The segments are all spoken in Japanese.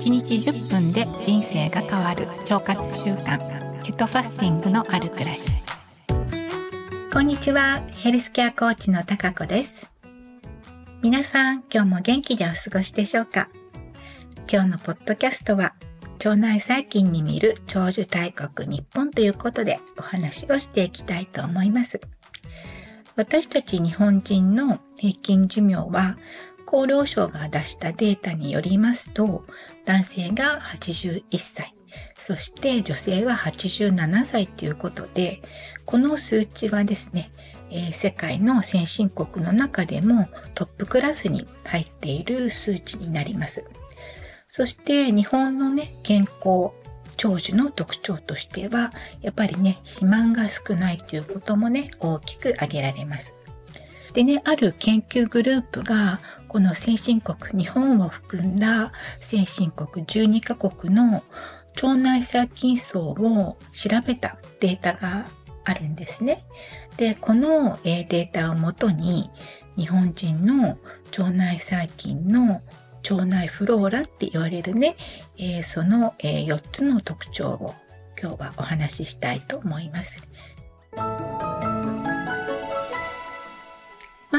1日10分で人生が変わる腸活習慣ケトファスティングのある暮らしこんにちは。ヘルスケアコーチの高子です。皆さん今日も元気でお過ごしでしょうか？今日のポッドキャストは腸内細菌に見る長寿大国日本ということでお話をしていきたいと思います。私たち日本人の平均寿命は厚労省が出したデータによりますと、男性が81歳、そして女性は87歳ということで、この数値はですね、えー、世界の先進国の中でもトップクラスに入っている数値になります。そして日本のね、健康、長寿の特徴としては、やっぱりね、肥満が少ないということもね、大きく挙げられます。でね、ある研究グループが、この先進国、日本を含んだ先進国12カ国の腸内細菌層を調べたデータがあるんですね。で、このデータをもとに日本人の腸内細菌の腸内フローラって言われるね、えその、え4つの特徴を今日はお話ししたいと思います。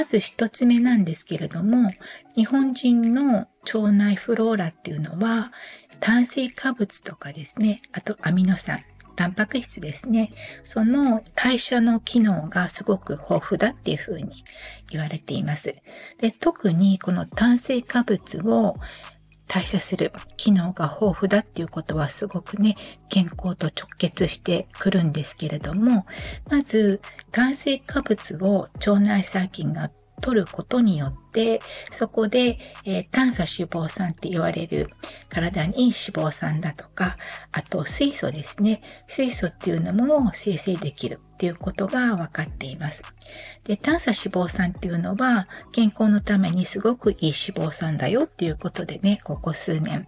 まず一つ目なんですけれども、日本人の腸内フローラっていうのは、炭水化物とかですね、あとアミノ酸、タンパク質ですね。その代謝の機能がすごく豊富だっていうふうに言われています。で、特にこの炭水化物を代謝する機能が豊富だっていうことはすごくね、健康と直結してくるんですけれども、まず炭水化物を腸内細菌が取ることによって、そこで、えー、炭素脂肪酸って言われる体にいい脂肪酸だとか、あと水素ですね。水素っていうのも生成できるっていうことが分かっています。で、炭素脂肪酸っていうのは健康のためにすごくいい脂肪酸だよっていうことでね、ここ数年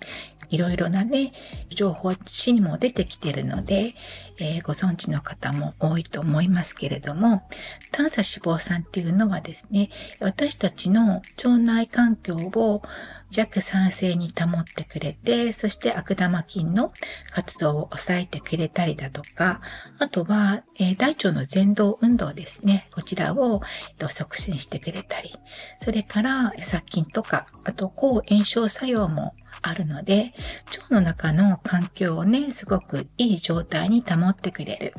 いろいろなね、情報誌にも出てきてるので、えー、ご存知の方も多いと思いますけれども、炭素脂肪酸っていうのはですね、私たちの腸内環境を弱酸性に保ってくれて、そして悪玉菌の活動を抑えてくれたりだとか、あとは、えー、大腸の前動運動ですね。こちらを、えー、と促進してくれたり、それから殺菌とか、あと抗炎症作用もあるので、腸の中の環境をね、すごくいい状態に保ってくれる、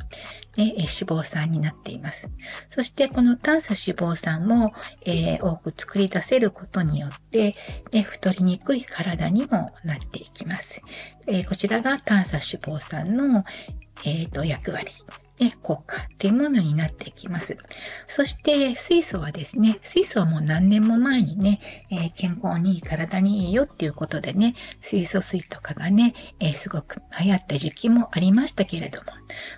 ね、脂肪酸になっています。そしてこの炭素脂肪酸も、えー、多く作り出せることによって、ね、太りにくい体にもなっていきます。えー、こちらが炭素脂肪酸の、えーと役割ね、効果っていうものになってきます。そして水素はですね、水素はもう何年も前にね、えー、健康にいい体にいいよっていうことでね、水素水とかがね、えー、すごく流行った時期もありましたけれども、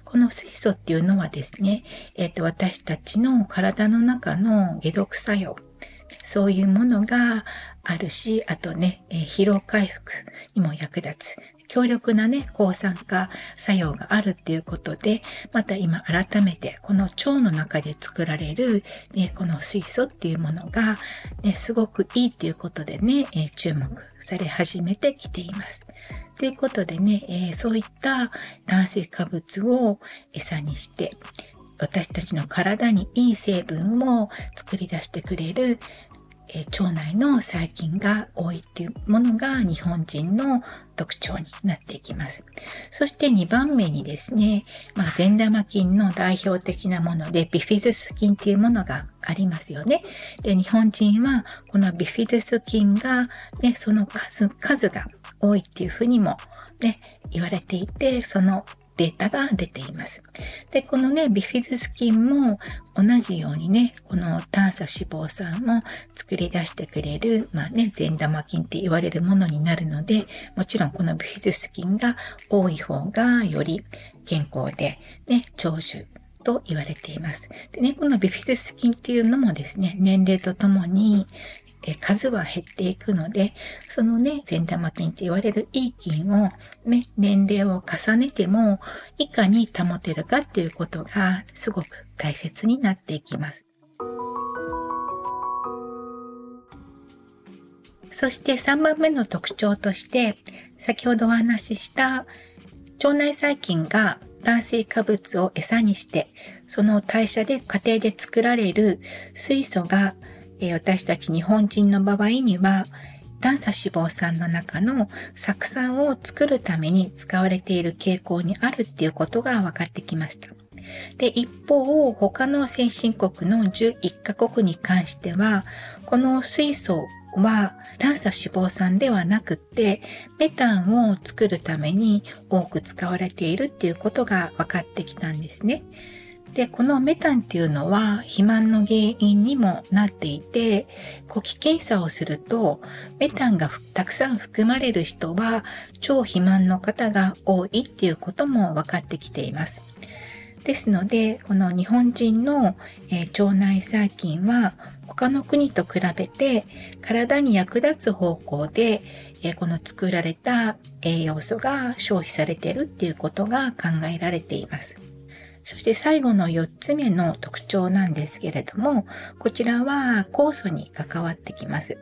この水素っていうのはですね、えっ、ー、と、私たちの体の中の解毒作用、そういうものがあるし、あとね、えー、疲労回復にも役立つ。強力なね、抗酸化作用があるっていうことで、また今改めてこの腸の中で作られる、ね、この水素っていうものが、ね、すごくいいっていうことでね、え、注目され始めてきています。ということでね、えー、そういった炭水化物を餌にして、私たちの体にいい成分を作り出してくれるえ腸内の細菌が多いっていうものが日本人の特徴になっていきます。そして2番目にですね、まあ、善玉菌の代表的なものでビフィズス菌っていうものがありますよね。で、日本人はこのビフィズス菌が、ね、その数、数が多いっていうふうにもね、言われていて、そのデータが出ています。で、このね、ビフィズス菌も同じようにね、この炭素脂肪酸を作り出してくれる、まあね、善玉菌って言われるものになるので、もちろんこのビフィズス菌が多い方がより健康で、ね、長寿と言われています。でね、このビフィズス菌っていうのもですね、年齢とともにえ数は減っていくので、そのね、善玉菌って言われるいい菌をね、年齢を重ねても、いかに保てるかっていうことがすごく大切になっていきます。そして3番目の特徴として、先ほどお話しした腸内細菌が炭水化物を餌にして、その代謝で家庭で作られる水素が、え、私たち日本人の場合には、短鎖脂肪酸の中の酢酸を作るために使われている傾向にあるっていうことが分かってきました。で、一方、他の先進国の11カ国に関しては、この水素は短鎖脂肪酸ではなくて、メタンを作るために多く使われているっていうことが分かってきたんですね。で、このメタンっていうのは肥満の原因にもなっていて、呼気検査をすると、メタンがたくさん含まれる人は超肥満の方が多いっていうことも分かってきています。ですので、この日本人の、えー、腸内細菌は他の国と比べて体に役立つ方向で、えー、この作られた栄養素が消費されているっていうことが考えられています。そして最後の4つ目の特徴なんですけれども、こちらは酵素に関わってきます。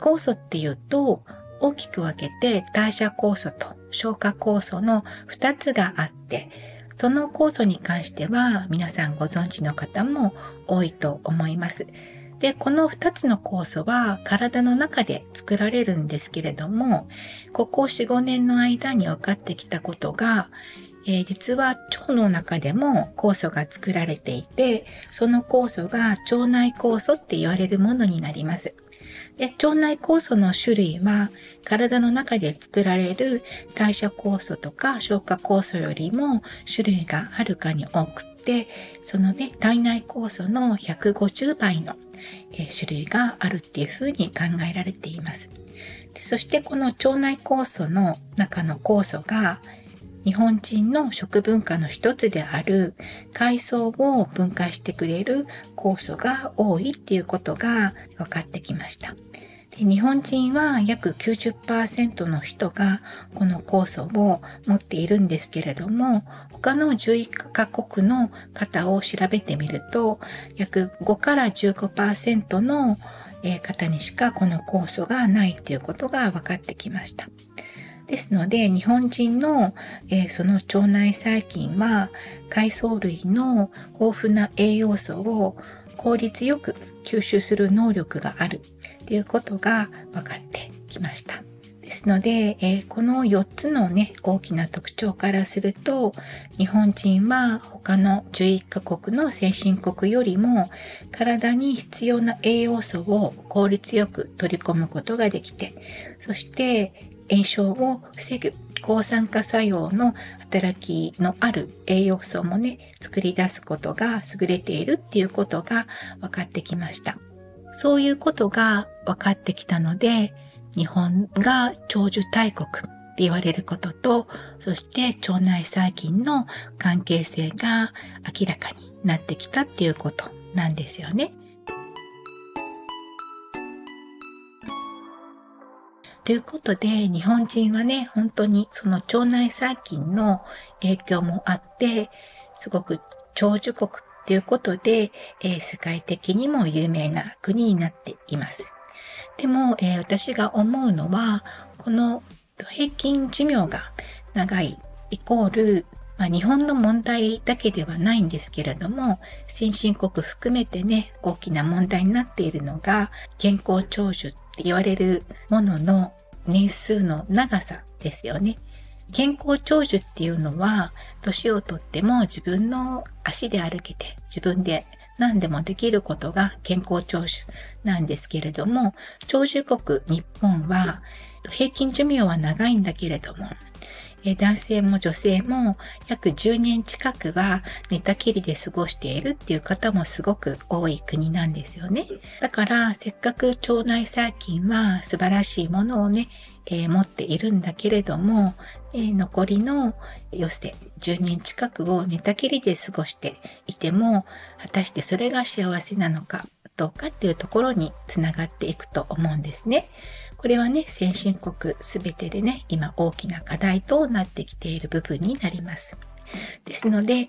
酵素っていうと、大きく分けて代謝酵素と消化酵素の2つがあって、その酵素に関しては皆さんご存知の方も多いと思います。で、この2つの酵素は体の中で作られるんですけれども、ここ4、5年の間に分かってきたことが、えー、実は腸の中でも酵素が作られていて、その酵素が腸内酵素って言われるものになります。で腸内酵素の種類は体の中で作られる代謝酵素とか消化酵素よりも種類がはるかに多くて、そのね、体内酵素の150倍の、え種類があるっていうふうに考えられています。そしてこの腸内酵素の中の酵素が日本人の食文化の一つである海藻を分解してくれる酵素が多いっていうことが分かってきました。で日本人は約90%の人がこの酵素を持っているんですけれども、他の11カ国の方を調べてみると、約5から15%の方にしかこの酵素がないということが分かってきました。ですので、日本人の、えー、その腸内細菌は海藻類の豊富な栄養素を効率よく吸収する能力があるということが分かってきました。ですので、えー、この4つのね、大きな特徴からすると、日本人は他の11カ国の先進国よりも体に必要な栄養素を効率よく取り込むことができて、そして炎症を防ぐ抗酸化作用の働きのある栄養素もね、作り出すことが優れているっていうことが分かってきました。そういうことが分かってきたので、日本が長寿大国って言われることと、そして腸内細菌の関係性が明らかになってきたっていうことなんですよね。ということで、日本人はね、本当にその腸内細菌の影響もあって、すごく長寿国ということで、えー、世界的にも有名な国になっています。でも、えー、私が思うのは、この平均寿命が長いイコール、まあ、日本の問題だけではないんですけれども、先進国含めてね、大きな問題になっているのが、健康長寿って言われるものの年数の長さですよね。健康長寿っていうのは、年をとっても自分の足で歩けて、自分で何でもできることが健康長寿なんですけれども、長寿国日本は平均寿命は長いんだけれども、男性も女性も約10年近くは寝たきりで過ごしているっていう方もすごく多い国なんですよね。だからせっかく腸内細菌は素晴らしいものをね、えー、持っているんだけれども、えー、残りの余生10年近くを寝たきりで過ごしていても、果たしてそれが幸せなのかどうかっていうところにつながっていくと思うんですね。これはね、先進国すべてでね、今大きな課題となってきている部分になります。ですので、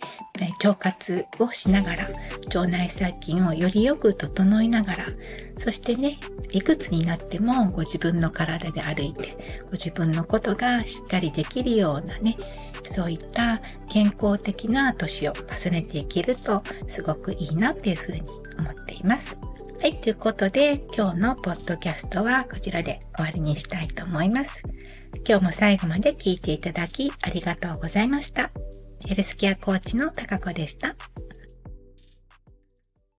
腸活をしながら、腸内細菌をよりよく整いながら、そしてね、いくつになってもご自分の体で歩いて、ご自分のことがしっかりできるようなね、そういった健康的な年を重ねていけるとすごくいいなっていうふうに思っています。はい、ということで今日のポッドキャストはこちらで終わりにしたいと思います。今日も最後まで聞いていただきありがとうございました。ヘルスケアコーチの高子でした。